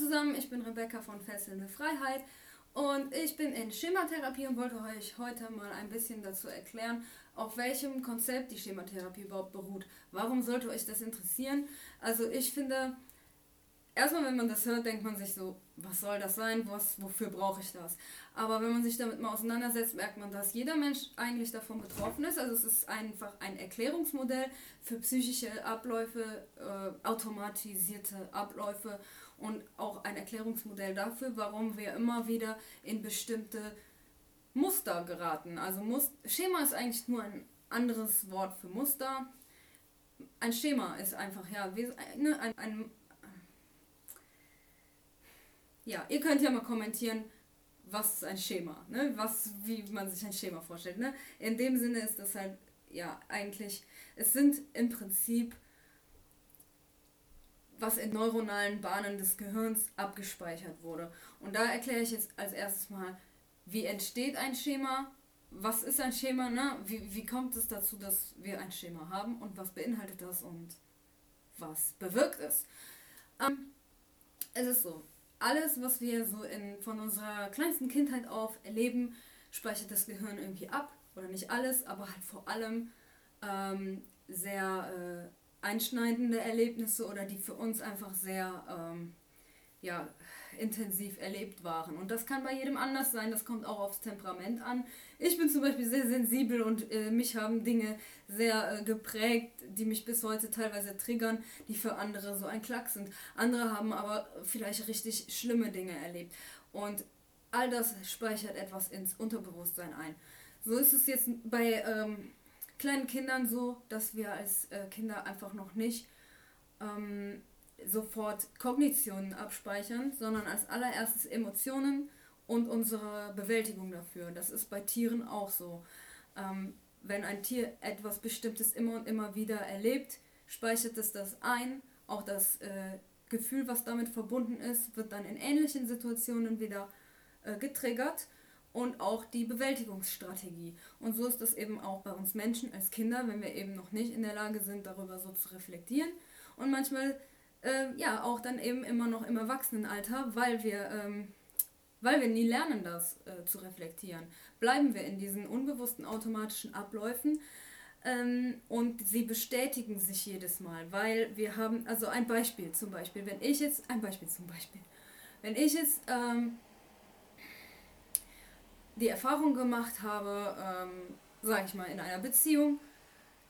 zusammen, ich bin Rebecca von Fesselnde Freiheit und ich bin in Schematherapie und wollte euch heute mal ein bisschen dazu erklären, auf welchem Konzept die Schematherapie überhaupt beruht. Warum sollte euch das interessieren? Also ich finde, erstmal wenn man das hört, denkt man sich so, was soll das sein? Was, wofür brauche ich das? Aber wenn man sich damit mal auseinandersetzt, merkt man, dass jeder Mensch eigentlich davon betroffen ist. Also es ist einfach ein Erklärungsmodell für psychische Abläufe, äh, automatisierte Abläufe und auch ein Erklärungsmodell dafür, warum wir immer wieder in bestimmte Muster geraten. Also Must Schema ist eigentlich nur ein anderes Wort für Muster. Ein Schema ist einfach, ja, ne, ein, ein, ja, ihr könnt ja mal kommentieren, was ist ein Schema, ne? Was, wie man sich ein Schema vorstellt. Ne? In dem Sinne ist das halt, ja, eigentlich, es sind im Prinzip was in neuronalen Bahnen des Gehirns abgespeichert wurde. Und da erkläre ich jetzt als erstes mal, wie entsteht ein Schema, was ist ein Schema, ne? wie, wie kommt es dazu, dass wir ein Schema haben und was beinhaltet das und was bewirkt es. Ähm, es ist so, alles, was wir so in, von unserer kleinsten Kindheit auf erleben, speichert das Gehirn irgendwie ab. Oder nicht alles, aber halt vor allem ähm, sehr äh, einschneidende Erlebnisse oder die für uns einfach sehr ähm, ja, intensiv erlebt waren. Und das kann bei jedem anders sein, das kommt auch aufs Temperament an. Ich bin zum Beispiel sehr sensibel und äh, mich haben Dinge sehr äh, geprägt, die mich bis heute teilweise triggern, die für andere so ein Klack sind. Andere haben aber vielleicht richtig schlimme Dinge erlebt. Und all das speichert etwas ins Unterbewusstsein ein. So ist es jetzt bei ähm, kleinen Kindern so, dass wir als äh, Kinder einfach noch nicht ähm, sofort Kognitionen abspeichern, sondern als allererstes Emotionen und unsere Bewältigung dafür. Das ist bei Tieren auch so. Ähm, wenn ein Tier etwas Bestimmtes immer und immer wieder erlebt, speichert es das ein. Auch das äh, Gefühl, was damit verbunden ist, wird dann in ähnlichen Situationen wieder äh, getriggert und auch die Bewältigungsstrategie. Und so ist das eben auch bei uns Menschen als Kinder, wenn wir eben noch nicht in der Lage sind, darüber so zu reflektieren. Und manchmal äh, ja auch dann eben immer noch im Erwachsenenalter, weil wir, ähm, weil wir nie lernen, das äh, zu reflektieren. Bleiben wir in diesen unbewussten automatischen Abläufen. Ähm, und sie bestätigen sich jedes Mal, weil wir haben, also ein Beispiel zum Beispiel, wenn ich jetzt, ein Beispiel zum Beispiel, wenn ich jetzt ähm, die Erfahrung gemacht habe, ähm, sage ich mal, in einer Beziehung,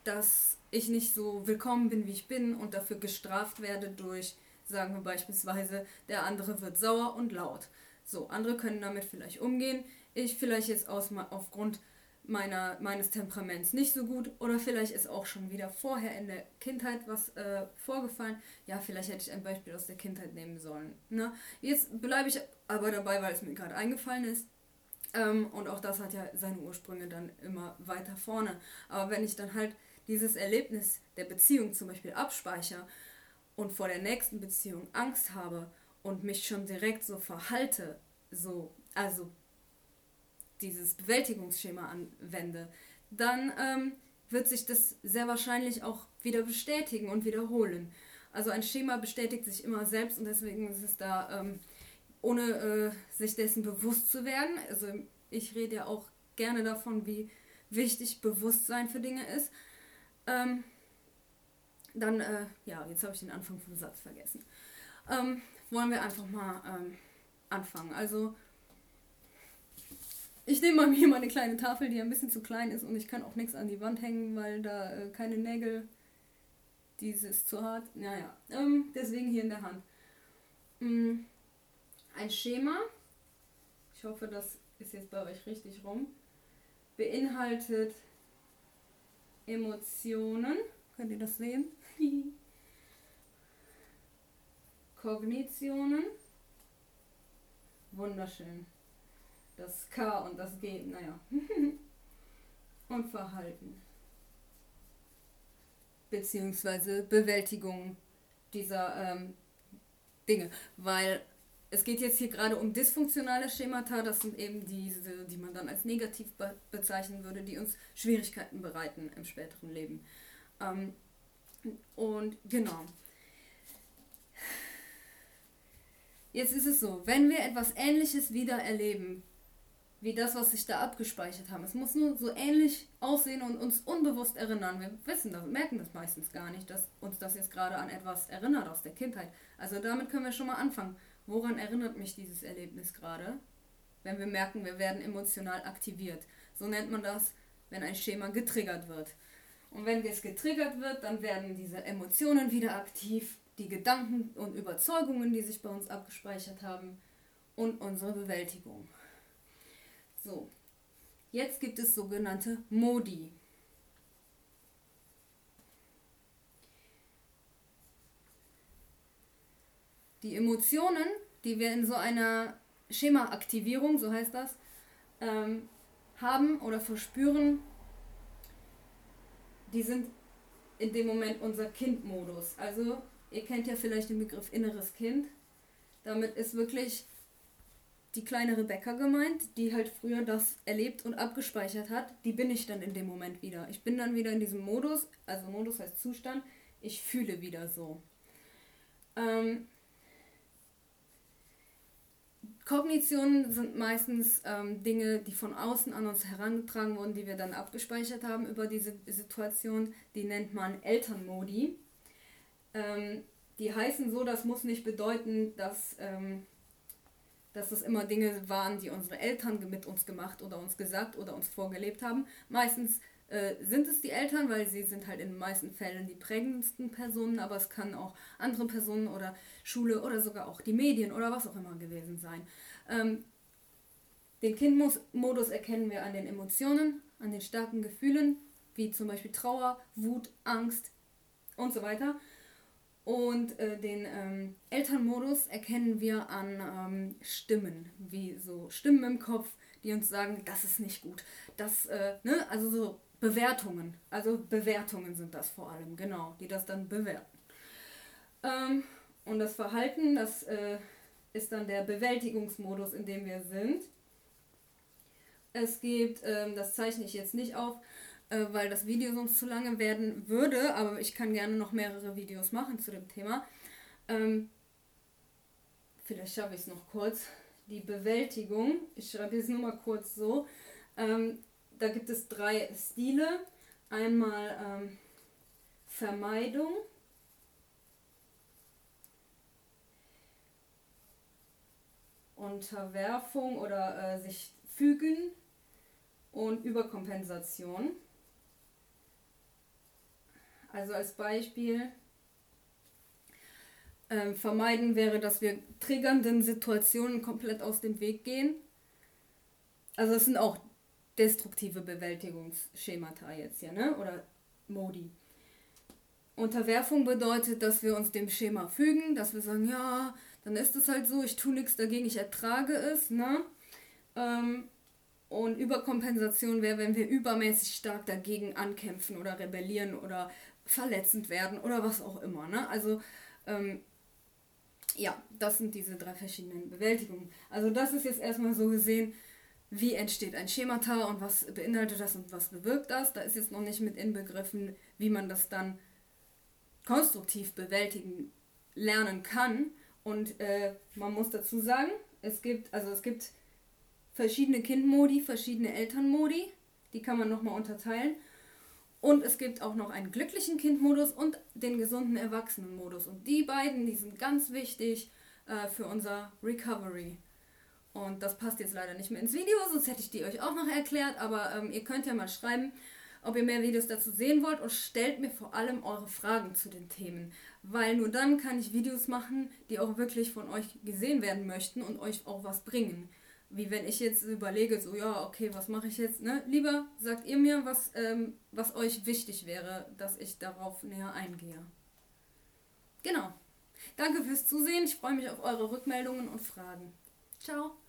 dass ich nicht so willkommen bin, wie ich bin und dafür gestraft werde durch, sagen wir beispielsweise, der andere wird sauer und laut. So, andere können damit vielleicht umgehen. Ich vielleicht jetzt aus, aufgrund meiner, meines Temperaments nicht so gut oder vielleicht ist auch schon wieder vorher in der Kindheit was äh, vorgefallen. Ja, vielleicht hätte ich ein Beispiel aus der Kindheit nehmen sollen. Ne? Jetzt bleibe ich aber dabei, weil es mir gerade eingefallen ist. Ähm, und auch das hat ja seine Ursprünge dann immer weiter vorne. Aber wenn ich dann halt dieses Erlebnis der Beziehung zum Beispiel abspeichere und vor der nächsten Beziehung Angst habe und mich schon direkt so verhalte, so, also dieses Bewältigungsschema anwende, dann ähm, wird sich das sehr wahrscheinlich auch wieder bestätigen und wiederholen. Also ein Schema bestätigt sich immer selbst und deswegen ist es da ähm, ohne äh, sich dessen bewusst zu werden. Also ich rede ja auch gerne davon, wie wichtig Bewusstsein für Dinge ist. Ähm, dann, äh, ja, jetzt habe ich den Anfang vom Satz vergessen. Ähm, wollen wir einfach mal ähm, anfangen. Also, ich nehme mal hier meine kleine Tafel, die ein bisschen zu klein ist und ich kann auch nichts an die Wand hängen, weil da äh, keine Nägel, diese ist zu hart. Naja, ähm, deswegen hier in der Hand. Mhm ein Schema, ich hoffe, das ist jetzt bei euch richtig rum, beinhaltet Emotionen, könnt ihr das sehen? Kognitionen, wunderschön. Das K und das G, naja. und Verhalten. Beziehungsweise Bewältigung dieser ähm, Dinge. Weil es geht jetzt hier gerade um dysfunktionale Schemata, das sind eben diese, die man dann als negativ be bezeichnen würde, die uns Schwierigkeiten bereiten im späteren Leben. Ähm, und genau. jetzt ist es so, wenn wir etwas Ähnliches wieder erleben, wie das, was sich da abgespeichert haben. Es muss nur so ähnlich aussehen und uns unbewusst erinnern. Wir wissen das, merken das meistens gar nicht, dass uns das jetzt gerade an etwas erinnert aus der Kindheit. Also damit können wir schon mal anfangen. Woran erinnert mich dieses Erlebnis gerade? Wenn wir merken, wir werden emotional aktiviert. So nennt man das, wenn ein Schema getriggert wird. Und wenn es getriggert wird, dann werden diese Emotionen wieder aktiv, die Gedanken und Überzeugungen, die sich bei uns abgespeichert haben und unsere Bewältigung. So, jetzt gibt es sogenannte Modi. Die Emotionen, die wir in so einer Schema-Aktivierung, so heißt das, ähm, haben oder verspüren, die sind in dem Moment unser Kindmodus. Also ihr kennt ja vielleicht den Begriff inneres Kind. Damit ist wirklich die kleine Rebecca gemeint, die halt früher das erlebt und abgespeichert hat. Die bin ich dann in dem Moment wieder. Ich bin dann wieder in diesem Modus, also Modus heißt Zustand, ich fühle wieder so. Ähm, Kognitionen sind meistens ähm, Dinge, die von außen an uns herangetragen wurden, die wir dann abgespeichert haben über diese Situation. Die nennt man Elternmodi. Ähm, die heißen so, das muss nicht bedeuten, dass, ähm, dass das immer Dinge waren, die unsere Eltern mit uns gemacht oder uns gesagt oder uns vorgelebt haben. Meistens äh, sind es die Eltern, weil sie sind halt in den meisten Fällen die prägendsten Personen, aber es kann auch andere Personen oder Schule oder sogar auch die Medien oder was auch immer gewesen sein. Ähm, den Kindmodus erkennen wir an den Emotionen, an den starken Gefühlen, wie zum Beispiel Trauer, Wut, Angst und so weiter. Und äh, den ähm, Elternmodus erkennen wir an ähm, Stimmen, wie so Stimmen im Kopf, die uns sagen, das ist nicht gut. Das, äh, ne, also so Bewertungen. Also Bewertungen sind das vor allem, genau, die das dann bewerten. Ähm, und das Verhalten, das äh, ist dann der Bewältigungsmodus, in dem wir sind. Es gibt, ähm, das zeichne ich jetzt nicht auf, äh, weil das Video sonst zu lange werden würde, aber ich kann gerne noch mehrere Videos machen zu dem Thema. Ähm, vielleicht schaffe ich es noch kurz. Die Bewältigung, ich schreibe jetzt nur mal kurz so. Ähm, da gibt es drei Stile. Einmal ähm, Vermeidung, Unterwerfung oder äh, sich fügen und Überkompensation. Also als Beispiel ähm, vermeiden wäre, dass wir triggernden Situationen komplett aus dem Weg gehen. Also es sind auch destruktive Bewältigungsschemata jetzt hier, ne? Oder Modi. Unterwerfung bedeutet, dass wir uns dem Schema fügen, dass wir sagen, ja, dann ist es halt so, ich tue nichts dagegen, ich ertrage es, ne? Ähm, und Überkompensation wäre, wenn wir übermäßig stark dagegen ankämpfen oder rebellieren oder verletzend werden oder was auch immer, ne? Also, ähm, ja, das sind diese drei verschiedenen Bewältigungen. Also das ist jetzt erstmal so gesehen, wie entsteht ein Schemata und was beinhaltet das und was bewirkt das. Da ist jetzt noch nicht mit inbegriffen, wie man das dann konstruktiv bewältigen lernen kann. Und äh, man muss dazu sagen, es gibt, also es gibt verschiedene Kindmodi, verschiedene Elternmodi, die kann man nochmal unterteilen. Und es gibt auch noch einen glücklichen Kindmodus und den gesunden Erwachsenenmodus. Und die beiden, die sind ganz wichtig äh, für unser Recovery. Und das passt jetzt leider nicht mehr ins Video, sonst hätte ich die euch auch noch erklärt. Aber ähm, ihr könnt ja mal schreiben, ob ihr mehr Videos dazu sehen wollt und stellt mir vor allem eure Fragen zu den Themen. Weil nur dann kann ich Videos machen, die auch wirklich von euch gesehen werden möchten und euch auch was bringen. Wie wenn ich jetzt überlege, so ja, okay, was mache ich jetzt? Ne? Lieber sagt ihr mir, was, ähm, was euch wichtig wäre, dass ich darauf näher eingehe. Genau. Danke fürs Zusehen. Ich freue mich auf eure Rückmeldungen und Fragen. Ciao.